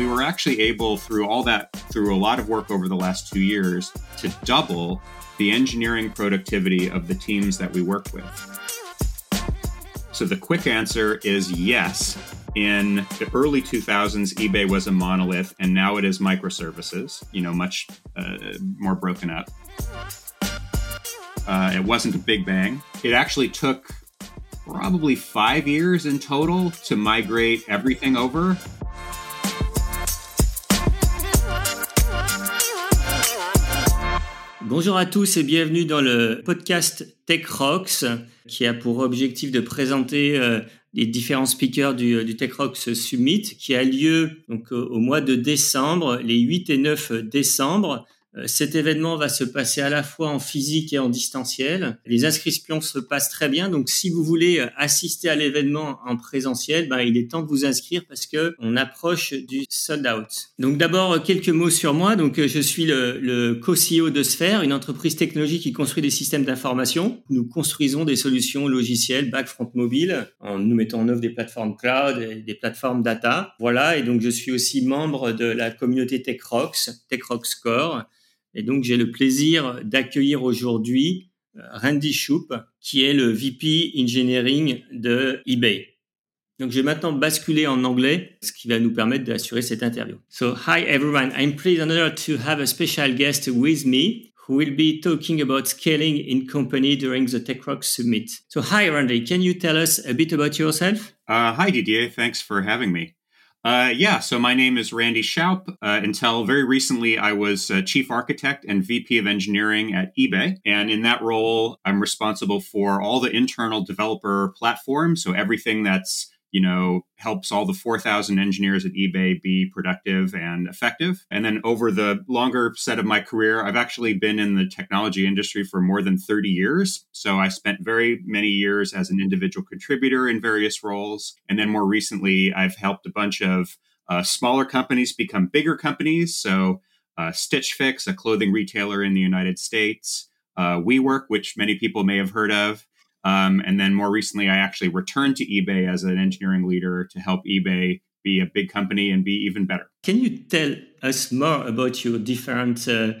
we were actually able, through all that, through a lot of work over the last two years, to double the engineering productivity of the teams that we work with. So the quick answer is yes. In the early 2000s, eBay was a monolith, and now it is microservices, you know, much uh, more broken up. Uh, it wasn't a big bang. It actually took probably five years in total to migrate everything over. Bonjour à tous et bienvenue dans le podcast Tech Rocks qui a pour objectif de présenter euh, les différents speakers du, du Tech Rocks Summit qui a lieu donc, au mois de décembre, les 8 et 9 décembre. Euh, cet événement va se passer à la fois en physique et en distanciel. Les inscriptions se passent très bien, donc si vous voulez euh, assister à l'événement en présentiel, ben, il est temps de vous inscrire parce que on approche du sold out. Donc d'abord euh, quelques mots sur moi. Donc je suis le, le co-CEO de Sphere, une entreprise technologique qui construit des systèmes d'information. Nous construisons des solutions logicielles back front mobile en nous mettant en œuvre des plateformes cloud et des plateformes data. Voilà, et donc je suis aussi membre de la communauté TechRox, TechRox Core et donc, j'ai le plaisir d'accueillir aujourd'hui euh, Randy Shoup, qui est le VP Engineering de eBay. Donc, je vais maintenant basculer en anglais, ce qui va nous permettre d'assurer cette interview. So, hi everyone. I'm pleased honored to have a special guest with me who will be talking about scaling in company during the TechRock Summit. So, hi Randy, can you tell us a bit about yourself? Uh, hi Didier, thanks for having me. Uh, yeah, so my name is Randy Shoup. Uh, until very recently, I was uh, chief architect and VP of engineering at eBay. And in that role, I'm responsible for all the internal developer platforms. So everything that's you know, helps all the 4,000 engineers at eBay be productive and effective. And then over the longer set of my career, I've actually been in the technology industry for more than 30 years. So I spent very many years as an individual contributor in various roles. And then more recently, I've helped a bunch of uh, smaller companies become bigger companies. So uh, Stitch Fix, a clothing retailer in the United States, uh, WeWork, which many people may have heard of, um, and then more recently, I actually returned to eBay as an engineering leader to help eBay be a big company and be even better. Can you tell us more about your different uh,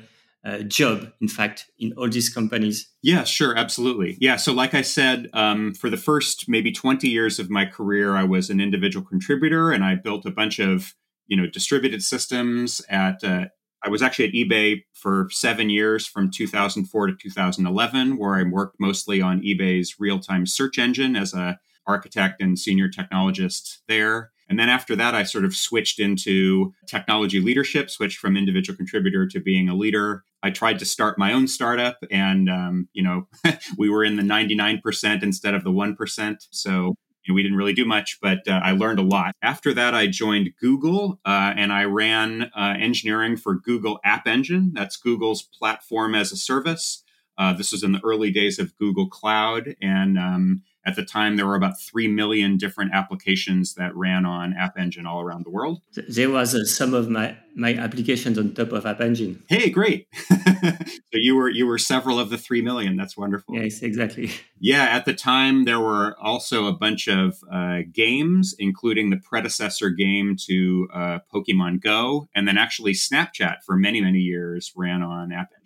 uh, job, in fact, in all these companies? Yeah, sure, absolutely. Yeah, so like I said, um, for the first maybe 20 years of my career, I was an individual contributor and I built a bunch of you know distributed systems at uh, I was actually at eBay for seven years from 2004 to 2011, where I worked mostly on eBay's real time search engine as a architect and senior technologist there. And then after that, I sort of switched into technology leadership, switched from individual contributor to being a leader. I tried to start my own startup, and um, you know, we were in the 99% instead of the 1%. So we didn't really do much, but uh, I learned a lot. After that, I joined Google uh, and I ran uh, engineering for Google App Engine. That's Google's platform as a service. Uh, this was in the early days of Google Cloud, and um, at the time, there were about 3 million different applications that ran on App Engine all around the world. There was uh, some of my, my applications on top of App Engine. Hey, great. so you were you were several of the 3 million. That's wonderful. Yes, exactly. Yeah, at the time, there were also a bunch of uh, games, including the predecessor game to uh, Pokemon Go. And then actually, Snapchat for many, many years ran on App Engine.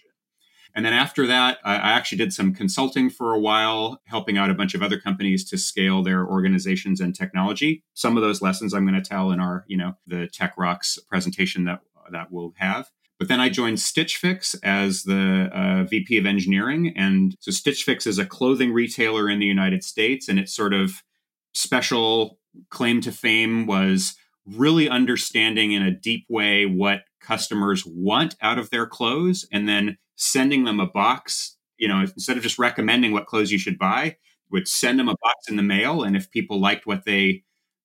And then after that, I, actually did some consulting for a while, helping out a bunch of other companies to scale their organizations and technology. Some of those lessons I'm going to tell in our, you know, the Tech Rocks presentation that that we'll have. But then I joined Stitch Fix as the uh, VP of engineering. And so Stitch Fix is a clothing retailer in the United States. And its sort of special claim to fame was really understanding in a deep way what customers want out of their clothes and then sending them a box, you know, instead of just recommending what clothes you should buy, would send them a box in the mail. And if people liked what they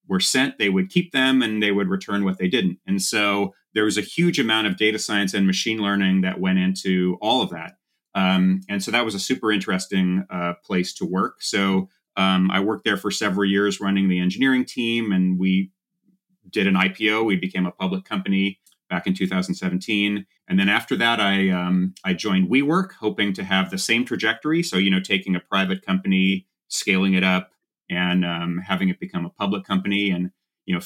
were sent, they would keep them and they would return what they didn't. And so there was a huge amount of data science and machine learning that went into all of that. Um, and so that was a super interesting uh, place to work. So um, I worked there for several years running the engineering team, and we did an IPO. We became a public company back in 2017. And then after that, I um, I joined WeWork, hoping to have the same trajectory. So you know, taking a private company, scaling it up, and um, having it become a public company. And you know,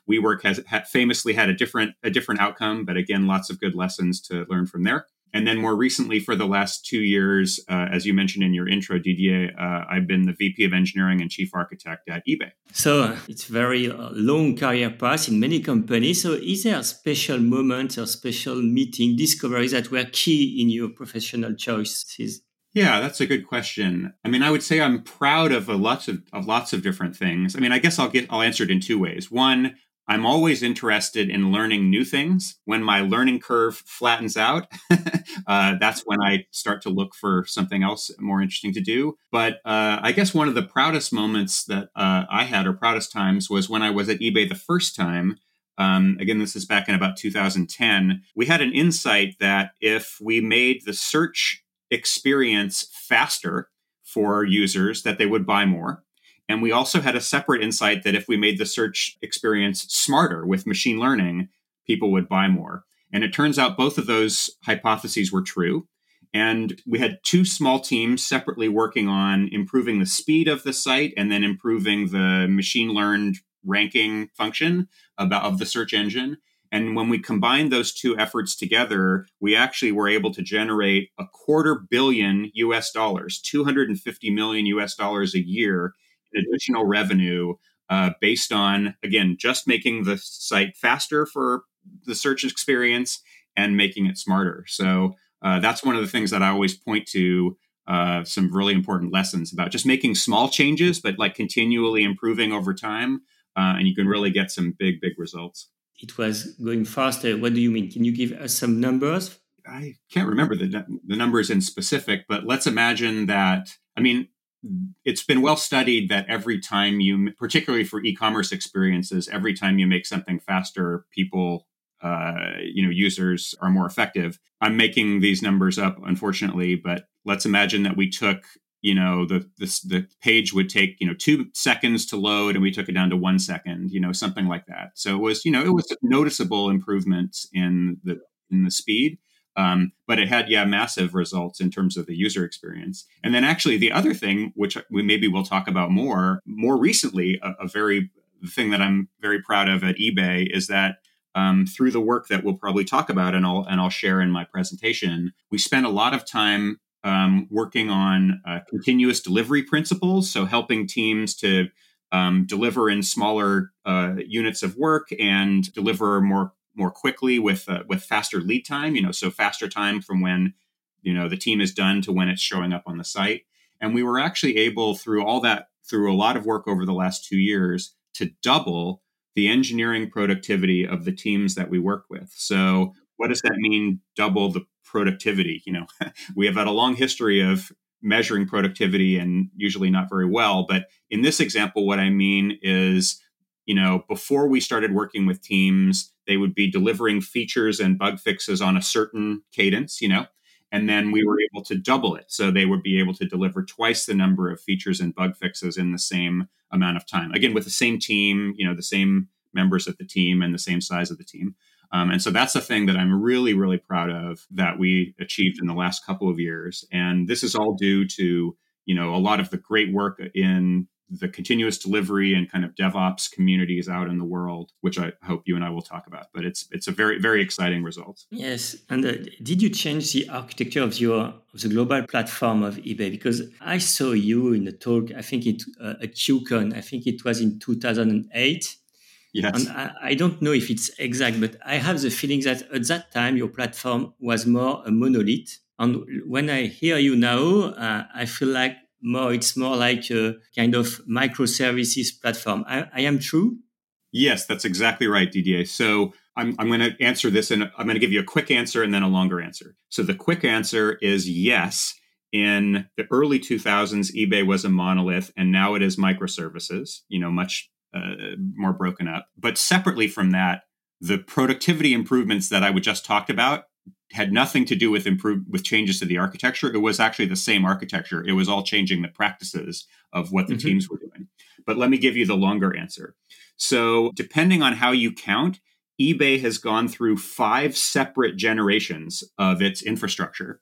WeWork has famously had a different a different outcome, but again, lots of good lessons to learn from there. And then more recently, for the last two years, uh, as you mentioned in your intro, Didier, uh, I've been the VP of Engineering and Chief Architect at eBay. So it's very uh, long career path in many companies. So is there a special moments or special meeting discoveries that were key in your professional choices? Yeah, that's a good question. I mean, I would say I'm proud of a lots of, of lots of different things. I mean, I guess I'll get I'll answer it in two ways. One, I'm always interested in learning new things. When my learning curve flattens out, uh, that's when I start to look for something else more interesting to do. But uh, I guess one of the proudest moments that uh, I had, or proudest times, was when I was at eBay the first time. Um, again, this is back in about 2010. We had an insight that if we made the search experience faster for users, that they would buy more. And we also had a separate insight that if we made the search experience smarter with machine learning, people would buy more. And it turns out both of those hypotheses were true. And we had two small teams separately working on improving the speed of the site and then improving the machine learned ranking function about, of the search engine. And when we combined those two efforts together, we actually were able to generate a quarter billion US dollars, 250 million US dollars a year additional revenue uh, based on, again, just making the site faster for the search experience and making it smarter. So uh, that's one of the things that I always point to. Uh, some really important lessons about just making small changes, but like continually improving over time, uh, and you can really get some big, big results. It was going faster. What do you mean? Can you give us some numbers? I can't remember the the numbers in specific, but let's imagine that. I mean, it's been well studied that every time you, particularly for e-commerce experiences, every time you make something faster, people, uh, you know, users are more effective. I'm making these numbers up, unfortunately, but let's imagine that we took, you know, the this, the page would take, you know, two seconds to load, and we took it down to one second, you know, something like that. So it was, you know, it was noticeable improvements in the in the speed. Um, but it had, yeah, massive results in terms of the user experience. And then actually the other thing, which we maybe we'll talk about more, more recently, a, a very thing that I'm very proud of at eBay is that um, through the work that we'll probably talk about and I'll and I'll share in my presentation, we spent a lot of time um, working on uh, continuous delivery principles, so helping teams to um, deliver in smaller uh, units of work and deliver more more quickly with uh, with faster lead time. You know, so faster time from when you know the team is done to when it's showing up on the site. And we were actually able through all that through a lot of work over the last two years to double the engineering productivity of the teams that we work with. So what does that mean? Double the productivity. You know, we have had a long history of measuring productivity and usually not very well. But in this example, what I mean is, you know, before we started working with teams, they would be delivering features and bug fixes on a certain cadence, you know, and then we were able to double it. So they would be able to deliver twice the number of features and bug fixes in the same amount of time. Again, with the same team, you know, the same members of the team and the same size of the team. Um, and so that's a thing that I'm really, really proud of that we achieved in the last couple of years. And this is all due to, you know, a lot of the great work in the continuous delivery and kind of DevOps communities out in the world, which I hope you and I will talk about. But it's it's a very very exciting result. Yes, and uh, did you change the architecture of your of the global platform of eBay? Because I saw you in a talk. I think it uh, at QCon. I think it was in two thousand and eight. Yes. And I, I, don't know if it's exact, but I have the feeling that at that time your platform was more a monolith. And when I hear you now, uh, I feel like more it's more like a kind of microservices platform. I, I am true. Yes, that's exactly right, Didier. So I'm, I'm going to answer this and I'm going to give you a quick answer and then a longer answer. So the quick answer is yes. In the early 2000s, eBay was a monolith and now it is microservices, you know, much uh, more broken up. But separately from that, the productivity improvements that I would just talked about had nothing to do with improve with changes to the architecture. It was actually the same architecture. It was all changing the practices of what the mm-hmm. teams were doing. But let me give you the longer answer. So, depending on how you count, eBay has gone through five separate generations of its infrastructure.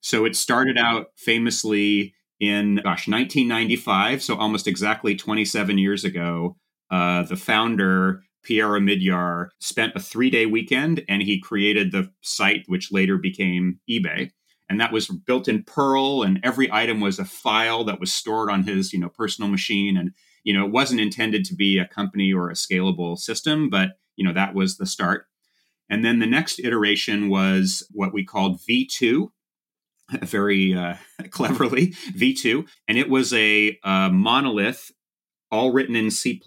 So it started out famously in gosh 1995, so almost exactly 27 years ago, uh, the founder Pierre Omidyar spent a three day weekend and he created the site, which later became eBay. And that was built in Perl, and every item was a file that was stored on his, you know, personal machine. And you know, it wasn't intended to be a company or a scalable system, but you know, that was the start. And then the next iteration was what we called V2, very uh, cleverly V2, and it was a, a monolith, all written in C++.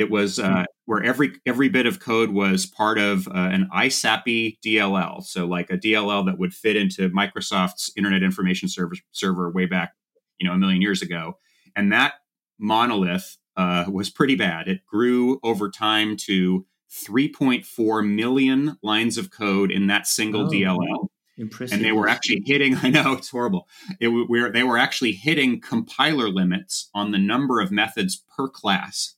It was uh, hmm. where every every bit of code was part of uh, an ISAPI DLL, so like a DLL that would fit into Microsoft's Internet Information Server server way back, you know, a million years ago. And that monolith uh, was pretty bad. It grew over time to 3.4 million lines of code in that single oh, DLL. Impressive. And they were actually hitting, I know it's horrible. It, we they were actually hitting compiler limits on the number of methods per class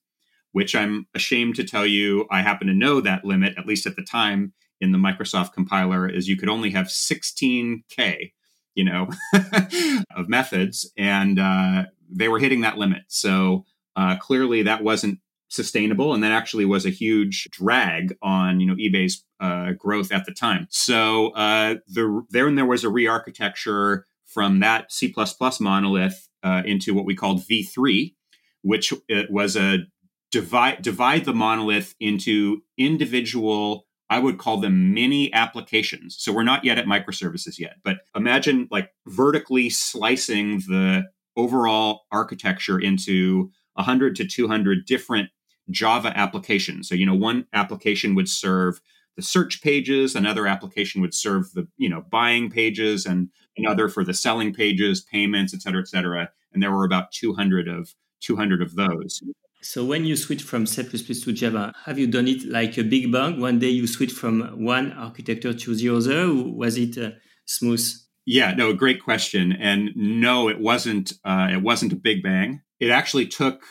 which I'm ashamed to tell you, I happen to know that limit, at least at the time in the Microsoft compiler, is you could only have 16K, you know, of methods. And uh, they were hitting that limit. So uh, clearly that wasn't sustainable. And that actually was a huge drag on, you know, eBay's uh, growth at the time. So uh, the, then there was a re-architecture from that C++ monolith uh, into what we called V3, which it was a divide divide the monolith into individual I would call them mini applications. So we're not yet at microservices yet, but imagine like vertically slicing the overall architecture into 100 to 200 different Java applications. So you know one application would serve the search pages, another application would serve the you know buying pages and another for the selling pages, payments, et cetera, et cetera. And there were about 200 of 200 of those. So when you switch from C++ to Java, have you done it like a big bang? One day you switch from one architecture to the other, or was it uh, smooth? Yeah, no, great question. And no, it wasn't. Uh, it wasn't a big bang. It actually took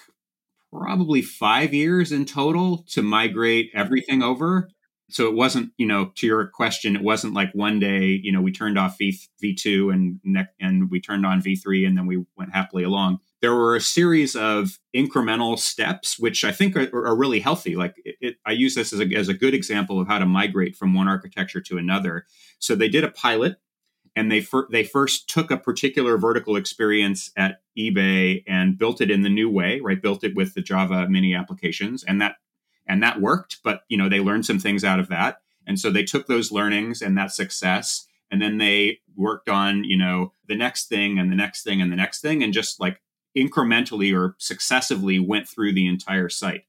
probably five years in total to migrate everything over. So it wasn't, you know, to your question, it wasn't like one day, you know, we turned off v, V2 and and we turned on V3 and then we went happily along there were a series of incremental steps, which I think are, are really healthy. Like it, it, I use this as a, as a good example of how to migrate from one architecture to another. So they did a pilot, and they fir- they first took a particular vertical experience at eBay and built it in the new way. Right, built it with the Java mini applications, and that and that worked. But you know they learned some things out of that, and so they took those learnings and that success and then they worked on you know the next thing and the next thing and the next thing and just like incrementally or successively went through the entire site.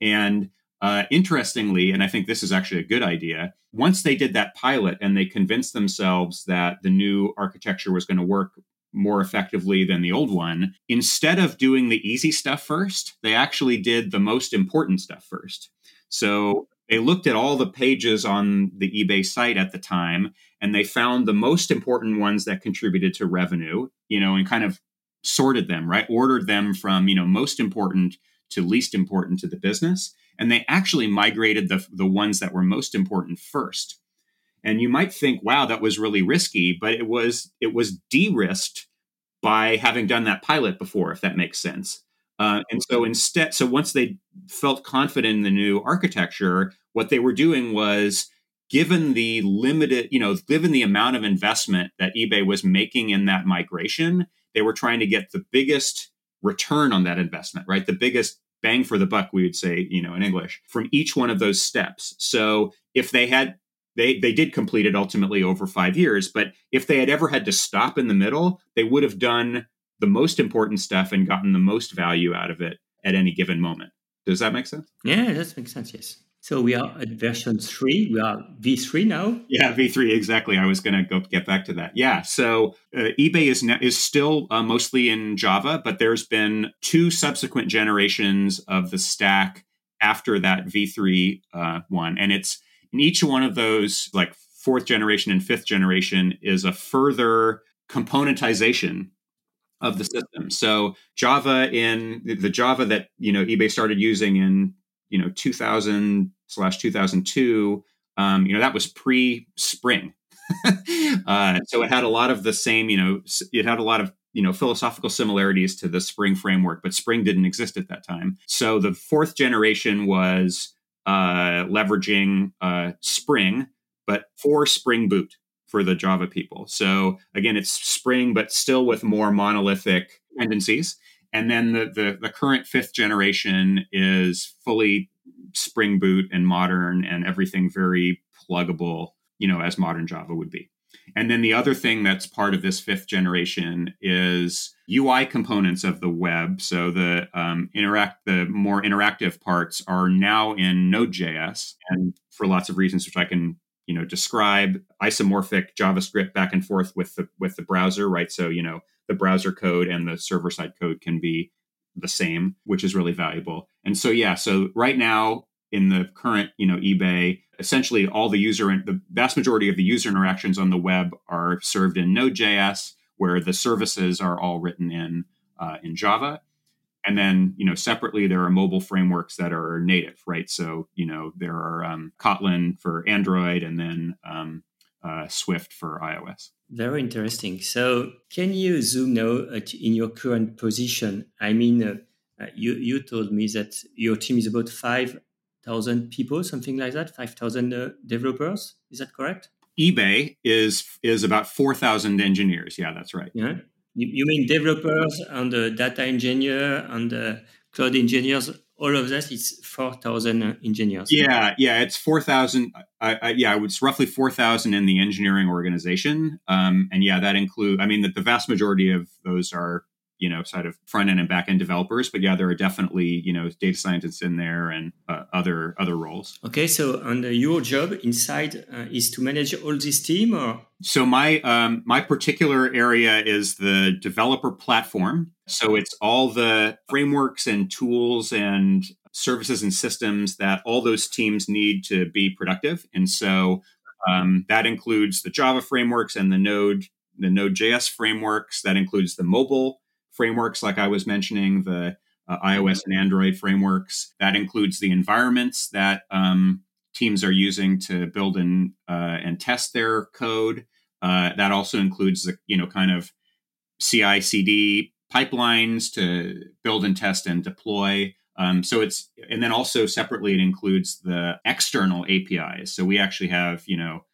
And uh, interestingly, and I think this is actually a good idea, once they did that pilot and they convinced themselves that the new architecture was going to work more effectively than the old one, instead of doing the easy stuff first, they actually did the most important stuff first. So they looked at all the pages on the eBay site at the time and they found the most important ones that contributed to revenue, you know, and kind of sorted them, right? Ordered them from, you know, most important to least important to the business. And they actually migrated the, the ones that were most important first. And you might think, wow, that was really risky, but it was it was de-risked by having done that pilot before, if that makes sense. Uh, and so instead, so once they felt confident in the new architecture, what they were doing was given the limited, you know, given the amount of investment that eBay was making in that migration, they were trying to get the biggest return on that investment, right? The biggest bang for the buck, we would say, you know, in English, from each one of those steps. So if they had they they did complete it ultimately over five years, but if they had ever had to stop in the middle, they would have done the most important stuff and gotten the most value out of it at any given moment. Does that make sense? Yeah, that makes sense. Yes. So we are at version three. We are V3 now. Yeah, V3 exactly. I was going to go get back to that. Yeah. So uh, eBay is ne- is still uh, mostly in Java, but there's been two subsequent generations of the stack after that V3 uh, one, and it's in each one of those, like fourth generation and fifth generation, is a further componentization of the system. So Java in the Java that you know eBay started using in you know 2000 slash 2002 um, you know that was pre spring uh, so it had a lot of the same you know it had a lot of you know philosophical similarities to the Spring framework, but Spring didn't exist at that time. So the fourth generation was uh, leveraging uh, Spring, but for Spring Boot for the Java people. So again, it's Spring, but still with more monolithic tendencies. And then the, the, the current fifth generation is fully Spring Boot and modern and everything very pluggable, you know, as modern Java would be. And then the other thing that's part of this fifth generation is UI components of the web. So the um, interact, the more interactive parts are now in Node.js, and for lots of reasons, which I can you know describe isomorphic JavaScript back and forth with the with the browser, right? So you know the browser code and the server side code can be the same, which is really valuable. And so yeah, so right now in the current you know eBay essentially all the user the vast majority of the user interactions on the web are served in node.js where the services are all written in uh, in java and then you know separately there are mobile frameworks that are native right so you know there are um, kotlin for android and then um, uh, swift for ios very interesting so can you zoom now in your current position i mean uh, uh, you, you told me that your team is about five thousand people, something like that, five thousand uh, developers. Is that correct? eBay is is about four thousand engineers. Yeah, that's right. Yeah, you, you mean developers and the data engineer and the cloud engineers? All of that is four thousand uh, engineers. Yeah, yeah, it's four thousand. yeah, it's roughly four thousand in the engineering organization, um, and yeah, that include. I mean, that the vast majority of those are you know side of front end and back end developers but yeah there are definitely you know data scientists in there and uh, other other roles. Okay so and your job inside uh, is to manage all this team or? So my um, my particular area is the developer platform. So it's all the frameworks and tools and services and systems that all those teams need to be productive. And so um, that includes the java frameworks and the node the node.js frameworks. That includes the mobile frameworks, like I was mentioning, the uh, iOS and Android frameworks. That includes the environments that um, teams are using to build and uh, and test their code. Uh, that also includes the you know kind of CI/CD pipelines to build and test and deploy. Um, so it's and then also separately it includes the external APIs. So we actually have you know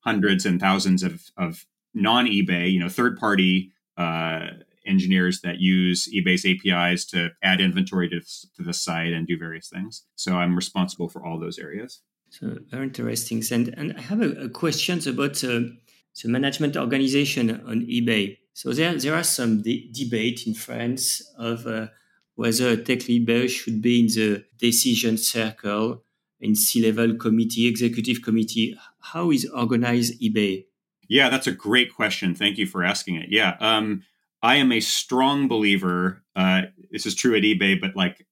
hundreds and thousands of of non eBay you know third party uh, engineers that use eBay's APIs to add inventory to, to the site and do various things. So I'm responsible for all those areas. So very interesting. And, and I have a, a question about uh, the management organization on eBay. So there, there are some de- debate in France of uh, whether a tech leader should be in the decision circle in C-level committee, executive committee. How is organized eBay? Yeah, that's a great question. Thank you for asking it. Yeah, um, I am a strong believer. Uh, this is true at eBay, but like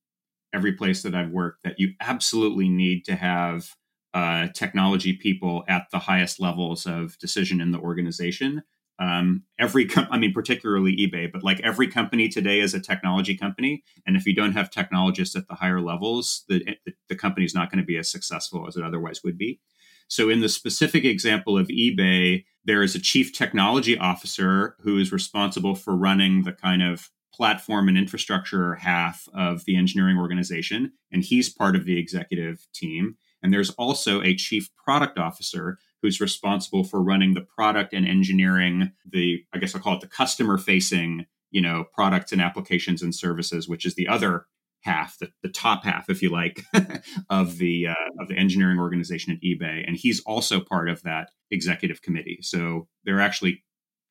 every place that I've worked, that you absolutely need to have uh, technology people at the highest levels of decision in the organization. Um, every, com- I mean, particularly eBay, but like every company today is a technology company, and if you don't have technologists at the higher levels, the the, the company is not going to be as successful as it otherwise would be. So, in the specific example of eBay, there is a chief technology officer who is responsible for running the kind of platform and infrastructure half of the engineering organization, and he's part of the executive team. And there's also a chief product officer who's responsible for running the product and engineering the I guess I'll call it the customer facing, you know, products and applications and services, which is the other half, the, the top half, if you like, of the uh, of the engineering organization at eBay, and he's also part of that executive committee. So they're actually,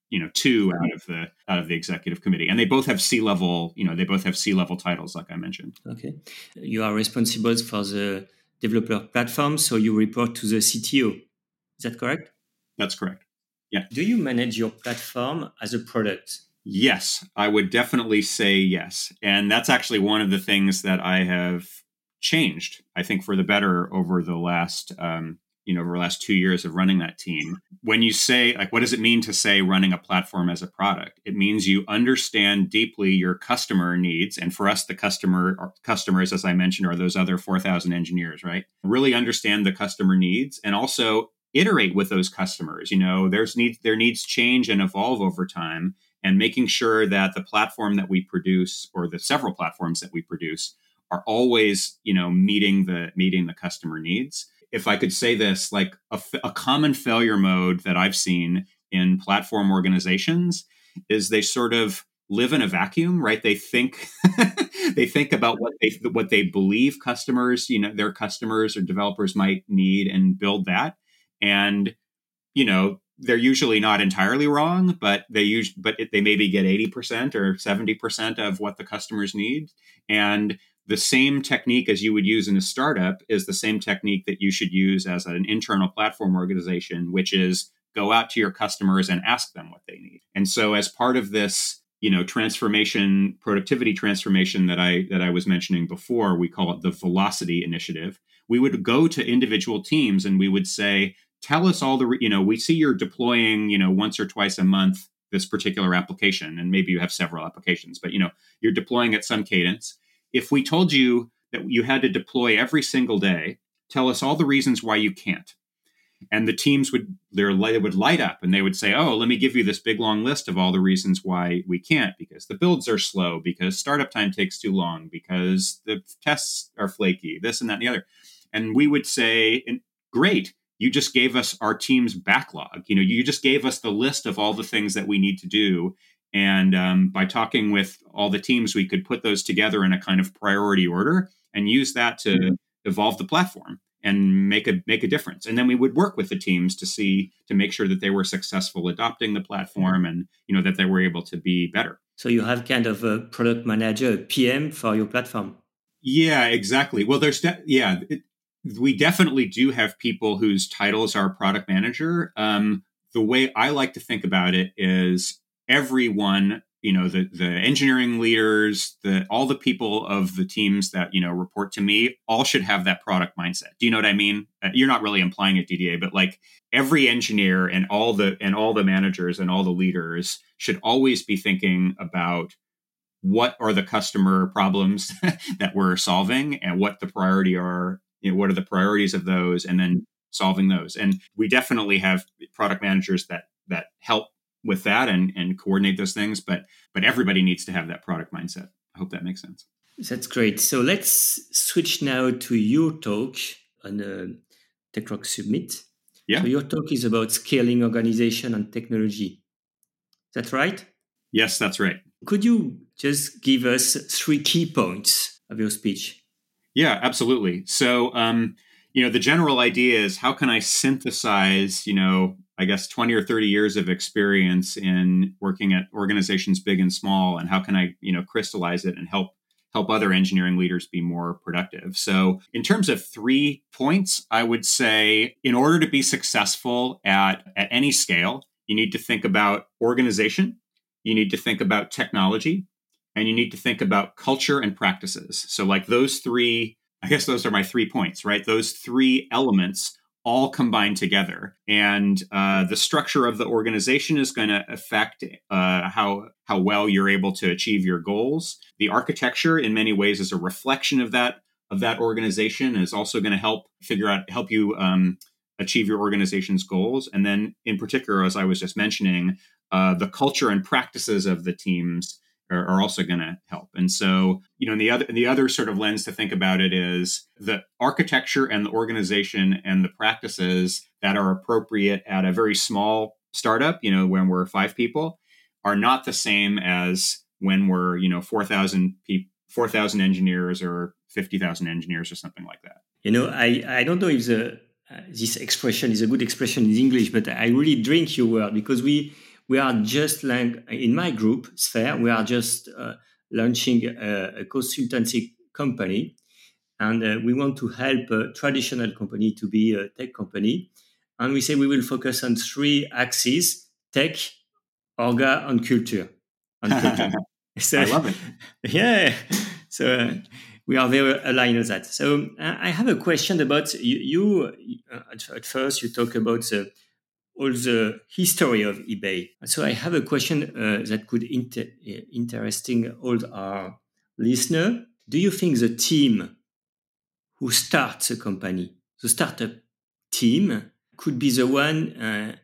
you know, two out of the out of the executive committee, and they both have C level. You know, they both have C level titles, like I mentioned. Okay, you are responsible for the developer platform, so you report to the CTO. Is that correct? That's correct. Yeah. Do you manage your platform as a product? Yes, I would definitely say yes. And that's actually one of the things that I have changed, I think, for the better over the last, um, you know, over the last two years of running that team. When you say, like, what does it mean to say running a platform as a product? It means you understand deeply your customer needs. And for us, the customer customers, as I mentioned, are those other 4,000 engineers, right? Really understand the customer needs and also iterate with those customers. You know, there's needs, their needs change and evolve over time and making sure that the platform that we produce or the several platforms that we produce are always you know meeting the meeting the customer needs. If i could say this like a, a common failure mode that i've seen in platform organizations is they sort of live in a vacuum right? They think they think about what they what they believe customers you know their customers or developers might need and build that. And you know they're usually not entirely wrong but they use but they maybe get 80% or 70% of what the customers need. And the same technique as you would use in a startup is the same technique that you should use as an internal platform organization which is go out to your customers and ask them what they need. And so as part of this you know transformation productivity transformation that i that i was mentioning before we call it the velocity initiative we would go to individual teams and we would say tell us all the you know we see you're deploying you know once or twice a month this particular application and maybe you have several applications but you know you're deploying at some cadence. If we told you that you had to deploy every single day tell us all the reasons why you can't. And the teams would their light would light up and they would say oh let me give you this big long list of all the reasons why we can't because the builds are slow because startup time takes too long because the tests are flaky this and that and the other. And we would say great you just gave us our team's backlog. You know, you just gave us the list of all the things that we need to do. And um, by talking with all the teams, we could put those together in a kind of priority order and use that to mm-hmm. evolve the platform and make a make a difference. And then we would work with the teams to see to make sure that they were successful adopting the platform and you know that they were able to be better. So you have kind of a product manager, a PM for your platform. Yeah, exactly. Well, there's de- yeah, it, we definitely do have people whose titles are product manager. Um, the way I like to think about it is everyone, you know, the the engineering leaders, the all the people of the teams that you know report to me, all should have that product mindset. Do you know what I mean? Uh, you're not really implying it, Didier, but like every engineer and all the and all the managers and all the leaders should always be thinking about what are the customer problems that we're solving and what the priority are you know, what are the priorities of those and then solving those. And we definitely have product managers that that help with that and and coordinate those things but but everybody needs to have that product mindset. I hope that makes sense. That's great. So let's switch now to your talk on uh, the techrock summit yeah. So your talk is about scaling organization and technology. That's right? Yes that's right. Could you just give us three key points of your speech yeah, absolutely. So, um, you know, the general idea is how can I synthesize, you know, I guess 20 or 30 years of experience in working at organizations big and small, and how can I, you know, crystallize it and help help other engineering leaders be more productive. So, in terms of three points, I would say in order to be successful at, at any scale, you need to think about organization, you need to think about technology, and you need to think about culture and practices. So, like those three, I guess those are my three points, right? Those three elements all combine together, and uh, the structure of the organization is going to affect uh, how how well you're able to achieve your goals. The architecture, in many ways, is a reflection of that of that organization, is also going to help figure out help you. Um, achieve your organization's goals and then in particular as i was just mentioning uh, the culture and practices of the teams are, are also going to help. And so, you know, the other the other sort of lens to think about it is the architecture and the organization and the practices that are appropriate at a very small startup, you know, when we're five people, are not the same as when we're, you know, 4,000 people, 4,000 engineers or 50,000 engineers or something like that. You know, I, I don't know if the, uh, this expression is a good expression in English, but I really drink your word because we we are just like in my group SFEIR we are just uh, launching a, a, consultancy company. And uh, we want to help a traditional company to be a tech company. And we say we will focus on three axes tech orga and culture, and culture. so, i love it. yeah. So uh, we are very aligned with that. So uh, i have a question about you, you uh, at first you talk about the all the history of eBay. So I have a question uh, that could inter- uh, interesting all our listener. Do you think the team who starts a company, the startup team, could be the one uh,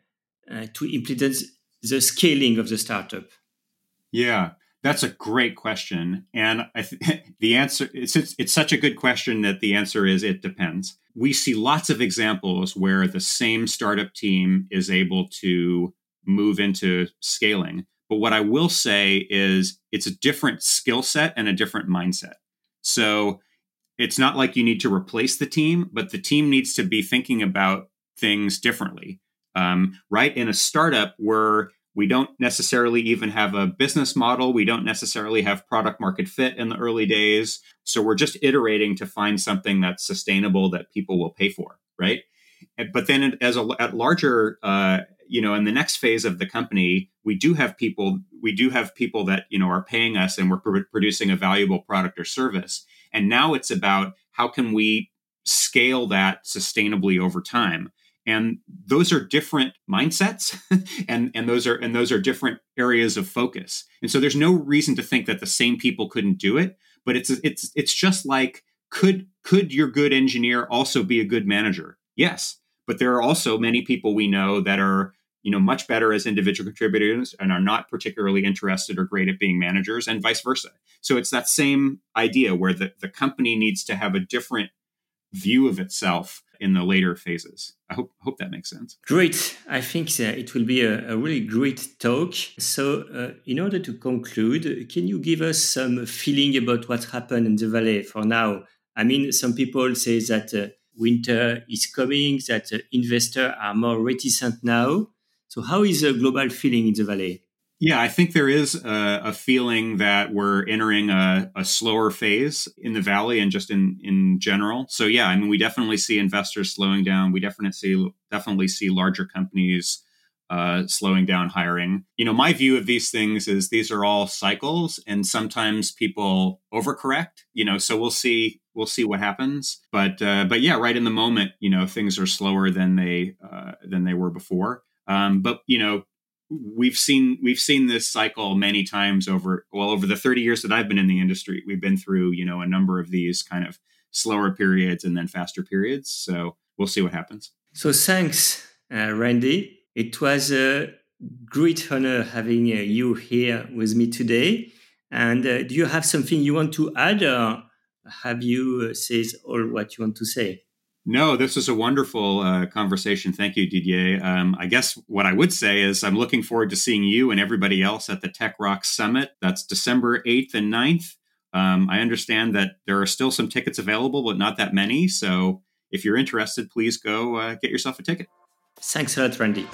uh, to implement the scaling of the startup? Yeah, that's a great question, and I th- the answer it's, it's it's such a good question that the answer is it depends. We see lots of examples where the same startup team is able to move into scaling. But what I will say is it's a different skill set and a different mindset. So it's not like you need to replace the team, but the team needs to be thinking about things differently. Um, right? In a startup where we don't necessarily even have a business model, we don't necessarily have product market fit in the early days. So we're just iterating to find something that's sustainable that people will pay for, right? But then, as a at larger, uh, you know, in the next phase of the company, we do have people, we do have people that you know are paying us, and we're pr- producing a valuable product or service. And now it's about how can we scale that sustainably over time and those are different mindsets and and those are and those are different areas of focus. And so there's no reason to think that the same people couldn't do it but it's it's it's just like could could your good engineer also be a good manager? Yes but there are also many people we know that are you know much better as individual contributors and are not particularly interested or great at being managers and vice versa. So it's that same idea where the, the company needs to have a different view of itself in the later phases. I hope hope that makes sense. Great. I think it will be a, a really great talk. So, uh, in order to conclude, can you give us some feeling about what happened in the valley for now? I mean, some people say that uh, winter is coming, that uh, investors are more reticent now. So, how is the global feeling in the valley? Yeah, I think there is a, a feeling that we're entering a, a, slower phase in the valley and just in in general. So yeah, I mean, we definitely see investors slowing down. We definitely see definitely see larger companies uh, slowing down hiring. You know, my view of these things is these are all cycles, and sometimes people overcorrect. You know, so we'll see we'll see what happens. But uh, but yeah, right in the moment, you know, things are slower than they uh, than they were before. Um, but you know, we've seen we've seen this cycle many times over well over the 30 years that I've been in the industry. We've been through you know a number of these kind of slower periods and then faster periods. So we'll see what happens. So thanks, uh, Randy. It was a great honor having uh, you here with me today. And uh, do you have something you want to add, or have you uh, said all what you want to say? No, this was a wonderful uh, conversation. Thank you, Didier. Um, I guess what I would say is I'm looking forward to seeing you and everybody else at the Tech Rock Summit. That's December 8th and 9th. Um, I understand that there are still some tickets available, but not that many. So if you're interested, please go uh, get yourself a ticket. Thanks a lot, Randy.